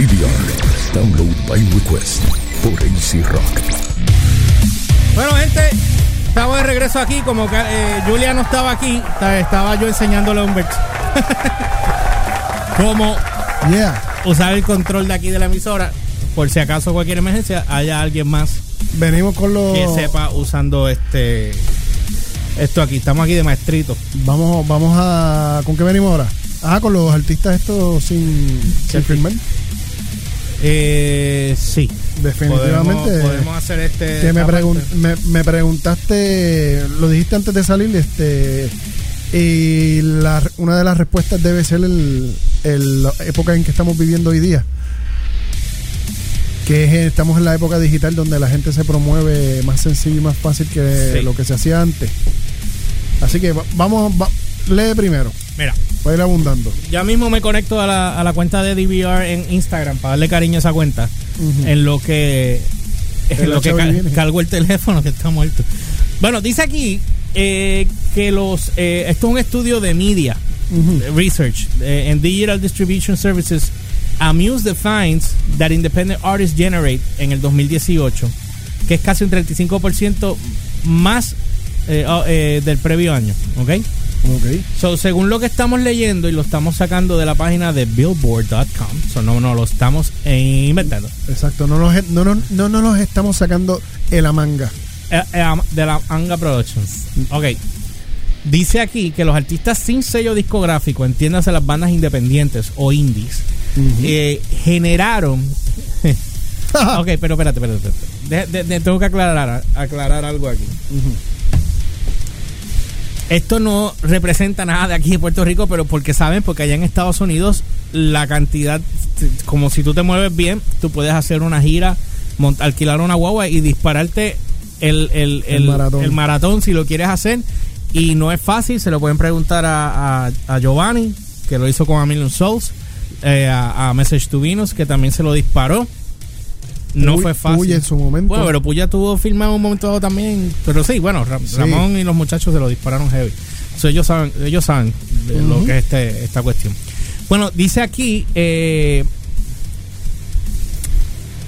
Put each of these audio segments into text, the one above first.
Download by request por AC Rock. Bueno, gente, estamos de regreso aquí. Como que eh, Julia no estaba aquí, ta- estaba yo enseñándole a Humbert cómo Yeah. usar el control de aquí de la emisora. Por si acaso cualquier emergencia, haya alguien más Venimos con los. que sepa usando este esto aquí. Estamos aquí de maestrito. Vamos, vamos a. ¿Con qué venimos ahora? Ah, con los artistas estos sin, sin firmar. Eh, sí. Definitivamente. Podemos, podemos hacer este. que me, esta pregun- parte. me, me preguntaste, lo dijiste antes de salir, este. Y la- una de las respuestas debe ser el, el- la época en que estamos viviendo hoy día. Que es, eh, estamos en la época digital donde la gente se promueve más sencillo y más fácil que Sí. lo que se hacía antes. Así que va- vamos, va- lee primero, Mira, va a ir abundando. ya mismo me conecto a la, a la cuenta de DVR en Instagram para darle cariño a esa cuenta. En lo que. En El lo que Chavi ca- viene. cargo el teléfono que está muerto. Bueno, dice aquí eh, que los. eh, esto es un estudio de media research eh, en Digital Distribution Services. Amuse defines that independent artists generate en el 2018, que es casi un 35% más eh, oh, eh, del previo año. ¿Ok? Ok. So, según lo que estamos leyendo y lo estamos sacando de la página de billboard.com, so, no, no lo estamos inventando, Exacto, no nos, no, no, no, no nos estamos sacando en la manga. Eh, eh, de la Anga Productions. Ok. Dice aquí que los artistas sin sello discográfico, entiéndase las bandas independientes o indies, eh, generaron. ok, pero espérate, espérate, espérate. De- de- de- tengo que aclarar, aclarar algo aquí. Esto no representa nada de aquí de Puerto Rico, pero porque saben, porque allá en Estados Unidos la cantidad, como si tú te mueves bien, tú puedes hacer una gira, alquilar una guagua y dispararte el, el, El el- maratón. el maratón si lo quieres hacer. Y no es fácil, se lo pueden preguntar a, a- a Giovanni, que lo hizo con A Million Souls, eh, a, a Message to Venus, que también se lo disparó. No Puy- fue fácil. Puy en su momento. Bueno, pero Puya tuvo filmado un momento dado también. Pero sí, bueno, Sí. Ramón y los muchachos se lo dispararon heavy. So, ellos saben, ellos saben de lo que es este, esta cuestión. Bueno, dice aquí, eh,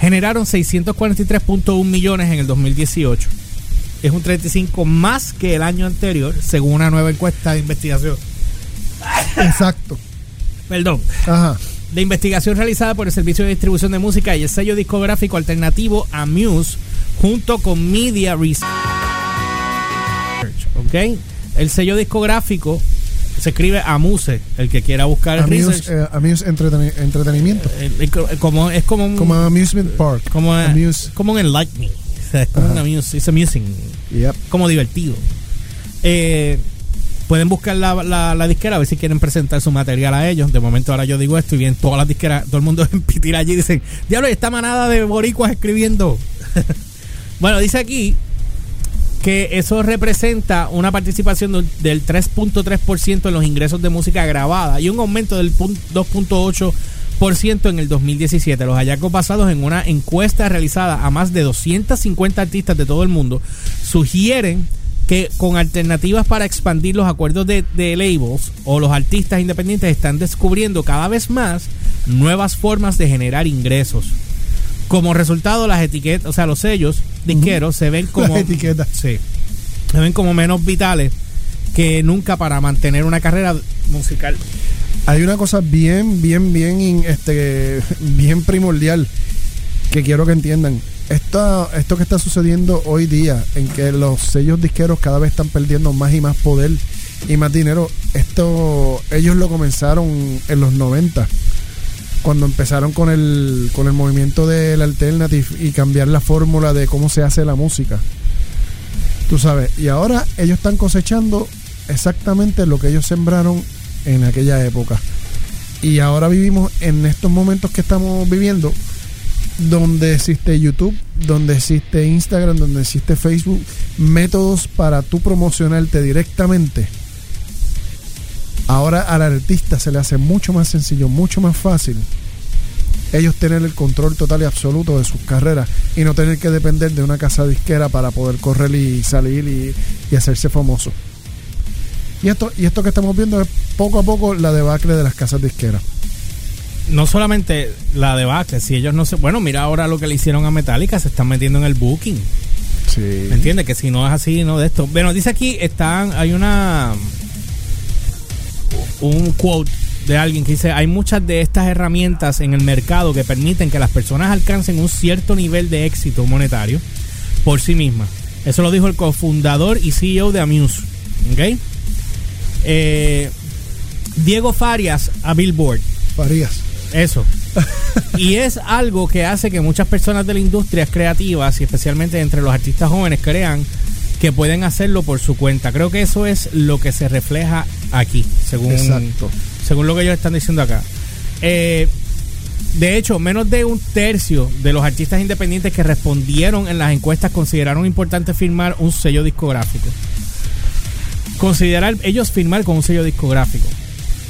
generaron 643.1 millones en el 2018. Es un 35 más que el año anterior, según una nueva encuesta de investigación. Exacto. Perdón Ajá. De investigación realizada por el Servicio de Distribución de Música y el sello discográfico alternativo Amuse junto con Media Research. ¿Ok? El sello discográfico se escribe Amuse, el que quiera buscar el Amuse, research. eh, Amuse entreteni- entretenimiento. Eh, eh, co- como, es como un, Como Amusement Park. como, Amuse. como un enlightening. Es como un amuse, it's amusing. Yep. como divertido. Eh, pueden buscar la, la, disquera a ver si quieren presentar su material a ellos. De momento ahora yo digo esto y bien todas las disqueras, todo el mundo en pitir allí dicen, diablo, esta manada de boricuas escribiendo. bueno, dice aquí que eso representa una participación del- del 3.3% en los ingresos de música grabada y un aumento del pun- 2.8% en el 2017. Los hallazgos basados en una encuesta realizada a más de 250 artistas de todo el mundo sugieren que con alternativas para expandir los acuerdos de, de labels o los artistas independientes están descubriendo cada vez más nuevas formas de generar ingresos. Como resultado, las etiquetas, o sea, los sellos disqueros se ven como etiquetas. Sí. Se ven como menos vitales que nunca para mantener una carrera musical. Hay una cosa bien, bien, bien, este, bien primordial que quiero que entiendan. Esto, esto que está sucediendo hoy día, en que los sellos disqueros cada vez están perdiendo más y más poder y más dinero, esto ellos lo comenzaron en los 90, cuando empezaron con el, con el movimiento del alternative y cambiar la fórmula de cómo se hace la música. Tú sabes, y ahora ellos están cosechando exactamente lo que ellos sembraron en aquella época. Y ahora vivimos en estos momentos que estamos viviendo, donde existe YouTube, donde existe Instagram, donde existe Facebook, métodos para tú promocionarte directamente. Ahora al artista se le hace mucho más sencillo, mucho más fácil ellos tener el control total y absoluto de sus carreras y no tener que depender de una casa disquera para poder correr y salir y, y hacerse famoso. Y esto, y esto que estamos viendo es poco a poco la debacle de las casas disqueras. No solamente la debacle, si ellos no se. Bueno, mira ahora lo que le hicieron a Metallica, se están metiendo en el booking. Sí. ¿Me entiendes? Que si no es así, no de esto. Bueno, dice aquí, están, hay una. Un quote de alguien que dice: Hay muchas de estas herramientas en el mercado que permiten que las personas alcancen un cierto nivel de éxito monetario por sí mismas. Eso lo dijo el cofundador y CEO de Amuse. ¿Ok? Eh, Diego Farias a Billboard. Farías. Eso. y es algo que hace que muchas personas de la industria creativas y especialmente entre los artistas jóvenes crean que pueden hacerlo por su cuenta. Creo que eso es lo que se refleja aquí, según, Exacto. según lo que ellos están diciendo acá. Eh, de hecho, menos de un tercio de los artistas independientes que respondieron en las encuestas consideraron importante firmar un sello discográfico. Considerar ellos firmar con un sello discográfico.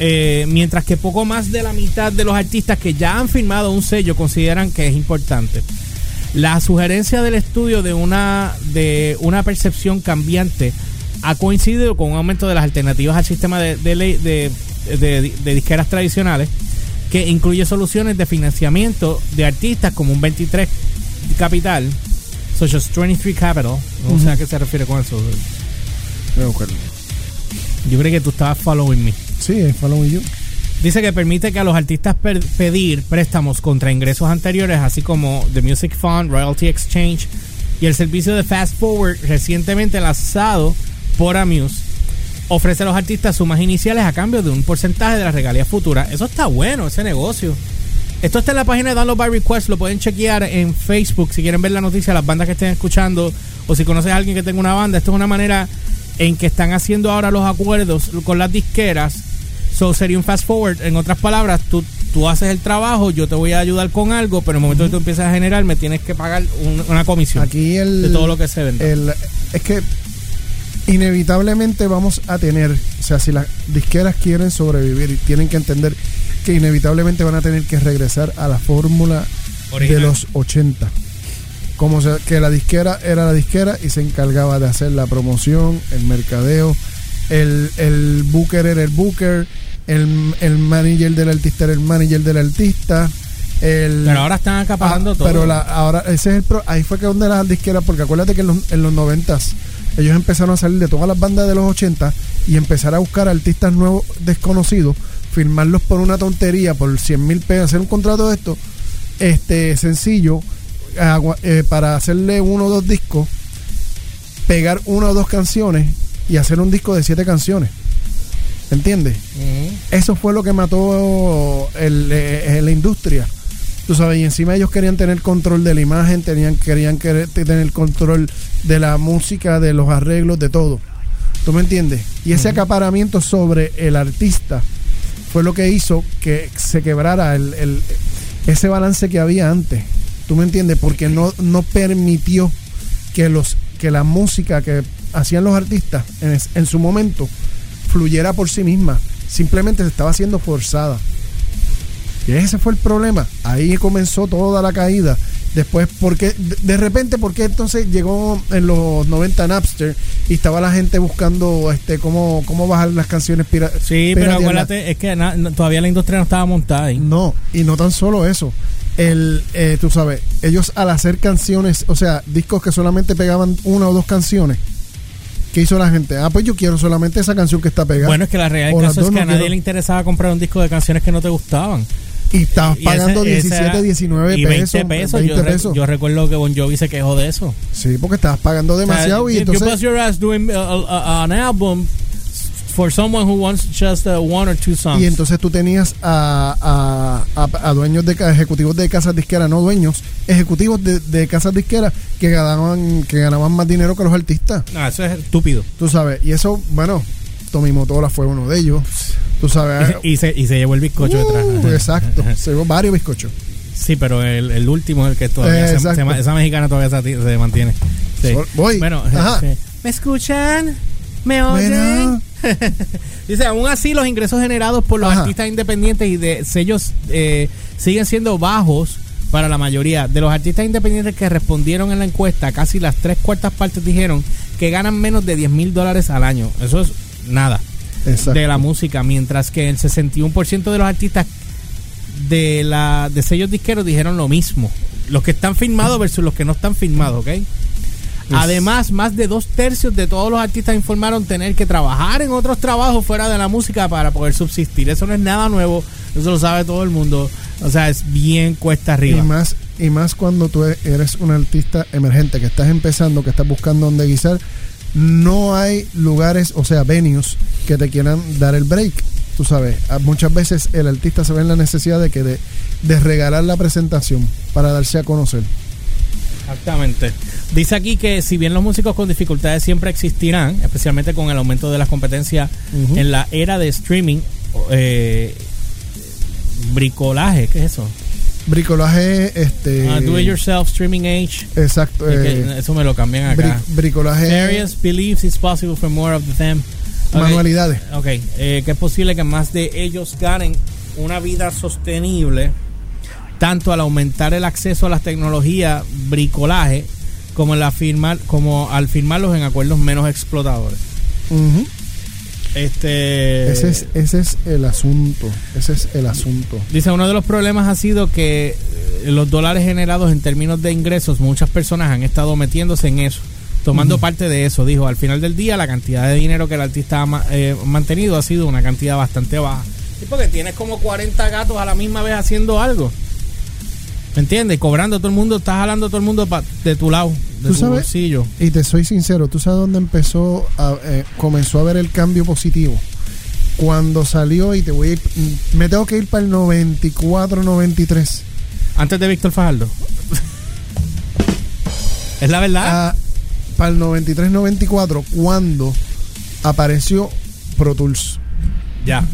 Eh, mientras que poco más de la mitad de los artistas que ya han firmado un sello consideran que es importante. La sugerencia del estudio de una, de una percepción cambiante ha coincidido con un aumento de las alternativas al sistema de, de, ley- de- de- disqueras tradicionales, que incluye soluciones de financiamiento de artistas como un 23 Capital, such as 23 Capital. No sé a qué se refiere con eso. Voy a buscarlo. Yo creo que tú estabas following me. Sí, following you. Dice que permite que a los artistas pedir préstamos contra ingresos anteriores, así como The Music Fund, Royalty Exchange y el servicio de Fast Forward recientemente lanzado por Amuse. Ofrece a los artistas sumas iniciales a cambio de un porcentaje de las regalías futuras. Eso está bueno, ese negocio. Esto está en la página de Download by Request. Lo pueden chequear en Facebook si quieren ver la noticia, las bandas que estén escuchando o si conoces a alguien que tenga una banda. Esto es una manera en que están haciendo ahora los acuerdos con las disqueras. So sería un fast forward. En otras palabras, tú, tú haces el trabajo, yo te voy a ayudar con algo, pero en el momento que tú empiezas a generar, me tienes que pagar un- una comisión Aquí el. de todo lo que se vende. el- es que inevitablemente vamos a tener, o sea, si las disqueras quieren sobrevivir, tienen que entender que inevitablemente van a tener que regresar a la fórmula de los 80. Como se- que la disquera era la disquera y se encargaba de hacer la promoción, el mercadeo, el, el booker era el booker, el, el manager del artista era el manager del artista. El, Pero ahora están acaparando Ah, todo. Pero la, ahora, ese es el pro, ahí fue que donde las disqueras, porque acuérdate que en los, en los 90 ellos empezaron a salir de todas las bandas de los 80 y empezar a buscar artistas nuevos desconocidos, firmarlos por una tontería, por 100 mil pesos, hacer un contrato de esto, este sencillo, agua- eh, para hacerle uno o dos discos, pegar una o dos canciones y hacer un disco de siete canciones. ¿Entiendes? Eso fue lo que mató el, eh, la industria. Tú sabes, y encima ellos querían tener control de la imagen, tenían, querían querer tener control de la música, de los arreglos, de todo. ¿Tú me entiendes? Y ese acaparamiento sobre el artista fue lo que hizo que se quebrara el, el- ese balance que había antes. ¿Tú me entiendes? Porque no, no permitió que, los, que la música que hacían los artistas en su momento fluyera por sí misma. Simplemente se estaba haciendo forzada. Y ese fue el problema. Ahí comenzó toda la caída. Después, porque de, repente, porque entonces llegó en los 90 Napster y estaba la gente buscando este cómo, cómo bajar las canciones pira- Sí, pero acuérdate, es que na- no- todavía la industria no estaba montada ahí. No, y no tan solo eso. El, eh, tú sabes, ellos al hacer canciones, o sea, discos que solamente pegaban una o dos canciones, ¿qué hizo la gente? Ah, pues yo quiero solamente esa canción que está pegada. Bueno, es que la realidad caso es que a no nadie quiero- le interesaba comprar un disco de canciones que no te gustaban. y estabas pagando ese- ese 17, era- 19 y pesos. 20 pesos. 20 yo, re- pesos. yo recuerdo que Bon Jovi se quejó de eso. Sí, porque estabas pagando demasiado O sea, y you- you entonces... bust your ass doing uh, uh, uh, an album for someone who wants just uh, one or two songs. Y entonces tú tenías a, a, a- a dueños de ejecutivos de casas disqueras, no dueños, ejecutivos de, de casas disqueras que ganaban, que ganaban más dinero que los artistas. No, eso es estúpido. Tú sabes, y eso, bueno, Tommy Motola fue uno de ellos. Tú sabes. Y, se, y se llevó el bizcocho Uh, detrás. exacto. Se llevó varios bizcochos. Sí, pero el, el último es el que todavía Eh, se, se esa mexicana todavía se, se mantiene. Sí. Voy. Bueno, sí. ¿me escuchan? ¿Me oyen? Bueno. Dice, aún así los ingresos generados por los Ajá. artistas independientes y de sellos eh, siguen siendo bajos para la mayoría. De los artistas independientes que respondieron en la encuesta, casi las tres cuartas partes dijeron que ganan menos de 10 mil dólares al año. Eso es nada Exacto. de la música, mientras que el 61% de los artistas de la de sellos disqueros dijeron lo mismo. Los que están firmados versus los que no están firmados, ¿ok? Además, más de dos tercios de todos los artistas informaron tener que trabajar en otros trabajos fuera de la música para poder subsistir. Eso no es nada nuevo, eso lo sabe todo el mundo. O sea, es bien cuesta arriba. Y más, y más cuando tú eres un artista emergente, que estás empezando, que estás buscando dónde guisar, no hay lugares, o sea, venues que te quieran dar el break. Tú sabes, muchas veces el artista se ve en la necesidad de que de, de regalar la presentación para darse a conocer. Exactamente. Dice aquí que si bien los músicos con dificultades siempre existirán, especialmente con el aumento de las competencias en la era de streaming, eh, bricolaje, ¿qué es eso? Bricolaje, este. Ah, do it yourself, streaming age. Exacto. Eh, eso me lo cambian acá. bricolaje. Various believes it's possible for more of them. Manualidades. Ok, eh, que es posible que más de ellos ganen una vida sostenible tanto al aumentar el acceso a las tecnologías bricolaje como, la firmar, como al firmarlos en acuerdos menos explotadores. Este ese es, ese es el asunto, ese es el asunto. Dice, uno de los problemas ha sido que eh, los dólares generados en términos de ingresos, muchas personas han estado metiéndose en eso, tomando parte de eso. Dijo, al final del día la cantidad de dinero que el artista ha eh, mantenido ha sido una cantidad bastante baja. Y porque tienes como 40 gatos a la misma vez haciendo algo. ¿Me entiendes? Cobrando todo el mundo, estás jalando todo el mundo de tu lado, de tu bolsillo. Y te soy sincero, ¿tú sabes dónde empezó a, eh, comenzó a ver el cambio positivo? Cuando salió y te voy a ir, me tengo que ir para el 94, 93. Antes de Víctor Fajardo. ¿Es la verdad? Ah, para el 93, 94, cuando apareció Pro Tools. Ya.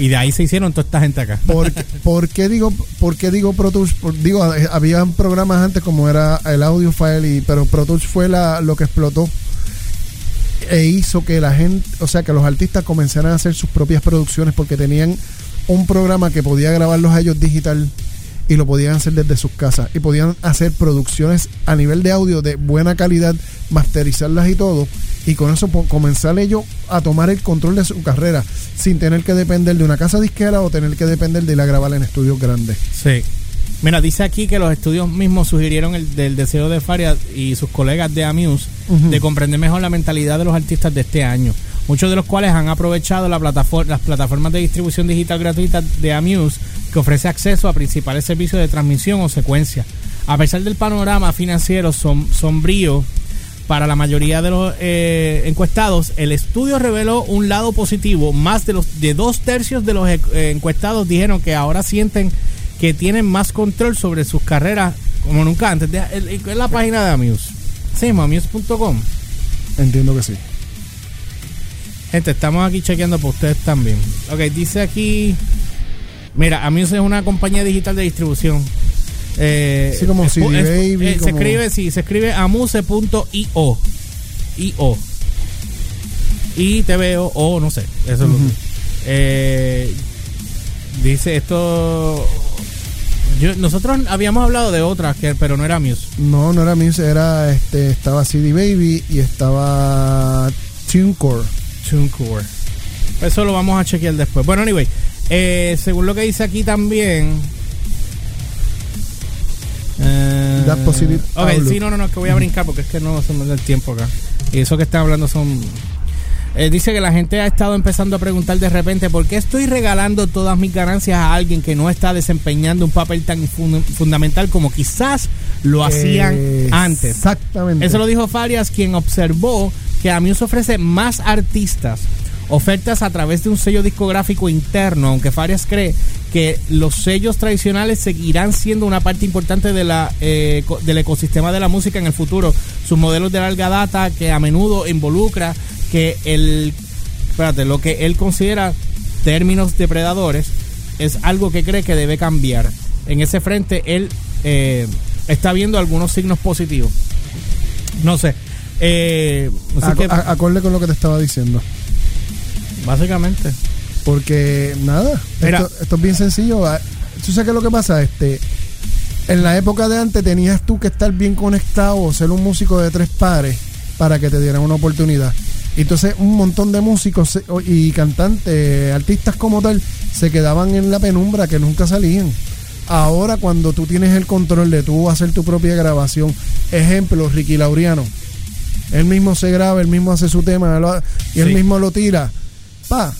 Y de ahí se hicieron toda esta gente acá. ¿Por, qué digo, por qué digo Pro Tools? digo, eh, había programas antes como era el Audio File, y, pero Pro Tools fue la, lo que explotó e hizo que la gente, o sea, que los artistas comenzaran a hacer sus propias producciones porque tenían un programa que podía grabarlos a ellos digital y lo podían hacer desde sus casas y podían hacer producciones a nivel de audio de buena calidad, masterizarlas y todo y con eso comenzar ellos a tomar el control de su carrera sin tener que depender de una casa disquera o tener que depender de ir a grabar en estudios grandes. Sí. Mira, dice aquí que los estudios mismos sugirieron el del deseo de Faria y sus colegas de Amuse de comprender mejor la mentalidad de los artistas de este año, muchos de los cuales han aprovechado la plataforma, las plataformas de distribución digital gratuita de Amuse que ofrece acceso a principales servicios de transmisión o secuencia. A pesar del panorama financiero sombrío para la mayoría de los eh, encuestados, el estudio reveló un lado positivo. Más de los de dos tercios de los eh, encuestados dijeron que ahora sienten que tienen más control sobre sus carreras como nunca antes. Es la página de Amuse. Sí, amuse.com. Entiendo que sí. Gente, estamos aquí chequeando por ustedes también. Ok, dice aquí. Mira, Amuse es una compañía digital de distribución. Eh, sí, como CD Baby. Eh, se escribe, sí, se escribe amuse.io. IO. Y te veo, o no sé. Eso es lo que. Eh, dice esto. nosotros habíamos hablado de otras, que, pero no era Muse. No, no era Muse, era este, estaba CD Baby y estaba TuneCore. TuneCore. Eso lo vamos a chequear después. Bueno, anyway, eh, según lo que dice aquí también, eh, ok, sí, no, no, no, que voy a brincar porque es que no se me da el tiempo acá. Y eso que están hablando son. Eh, dice que la gente ha estado empezando a preguntar de repente por qué estoy regalando todas mis ganancias a alguien que no está desempeñando un papel tan fundamental como quizás lo hacían antes. Exactamente. Eso lo dijo Farias, quien observó que a mí se ofrece más artistas ofertas a través de un sello discográfico interno, aunque Farias cree que los sellos tradicionales seguirán siendo una parte importante de la, eh, del ecosistema de la música en el futuro. Sus modelos de larga data que a menudo involucra que el, espérate, lo que él considera términos depredadores es algo que cree que debe cambiar. En ese frente él eh, está viendo algunos signos positivos. No sé. Eh, acorde con lo que te estaba diciendo. Básicamente. Porque nada, esto, es bien sencillo. ¿Tú sabes qué es lo que pasa? Este, en la época de antes tenías tú que estar bien conectado o ser un músico de tres pares para que te dieran una oportunidad. Entonces un montón de músicos y cantantes, artistas como tal, se quedaban en la penumbra que nunca salían. ahora cuando tú tienes el control de tú hacer tu propia grabación, ejemplo, Ricky Laureano, él mismo se graba, él mismo hace su tema y él Sí. mismo lo tira, pa,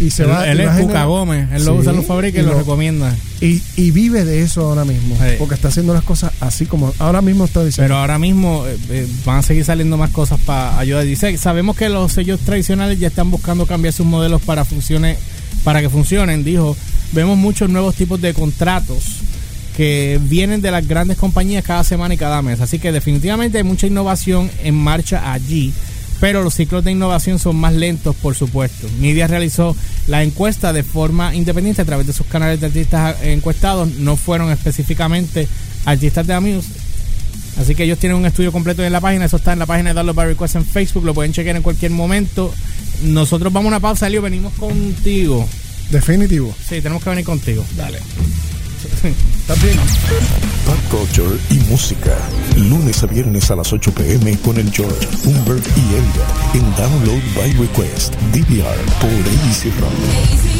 y se él, va. él y es Cuca Gómez, él lo usa, lo fabrica y, y lo, lo- recomienda. Y, y vive de eso ahora mismo, Sí. porque está haciendo las cosas así como ahora mismo está diciendo. Pero ahora mismo eh, eh, van a seguir saliendo más cosas para ayudar. Dice, sabemos que los sellos tradicionales ya están buscando cambiar sus modelos para funciones, para que funcionen. Dijo, vemos muchos nuevos tipos de contratos que vienen de las grandes compañías cada semana y cada mes. Así que definitivamente hay mucha innovación en marcha allí. Pero los ciclos de innovación son más lentos, por supuesto. Media realizó la encuesta de forma independiente a través de sus canales de artistas encuestados. No fueron específicamente artistas de amigos, Así que ellos tienen un estudio completo en la página. Eso está en la página de Download by Request en Facebook. Lo pueden chequear en cualquier momento. Nosotros vamos a una pausa, Leo. Venimos contigo. Definitivo. Sí, tenemos que venir contigo. Dale. ¿Estás bien? Pop culture y música. Lunes a viernes a las 8 pm con el George, Humbert y Elliot en Download by Request. DVR por Easy Rock.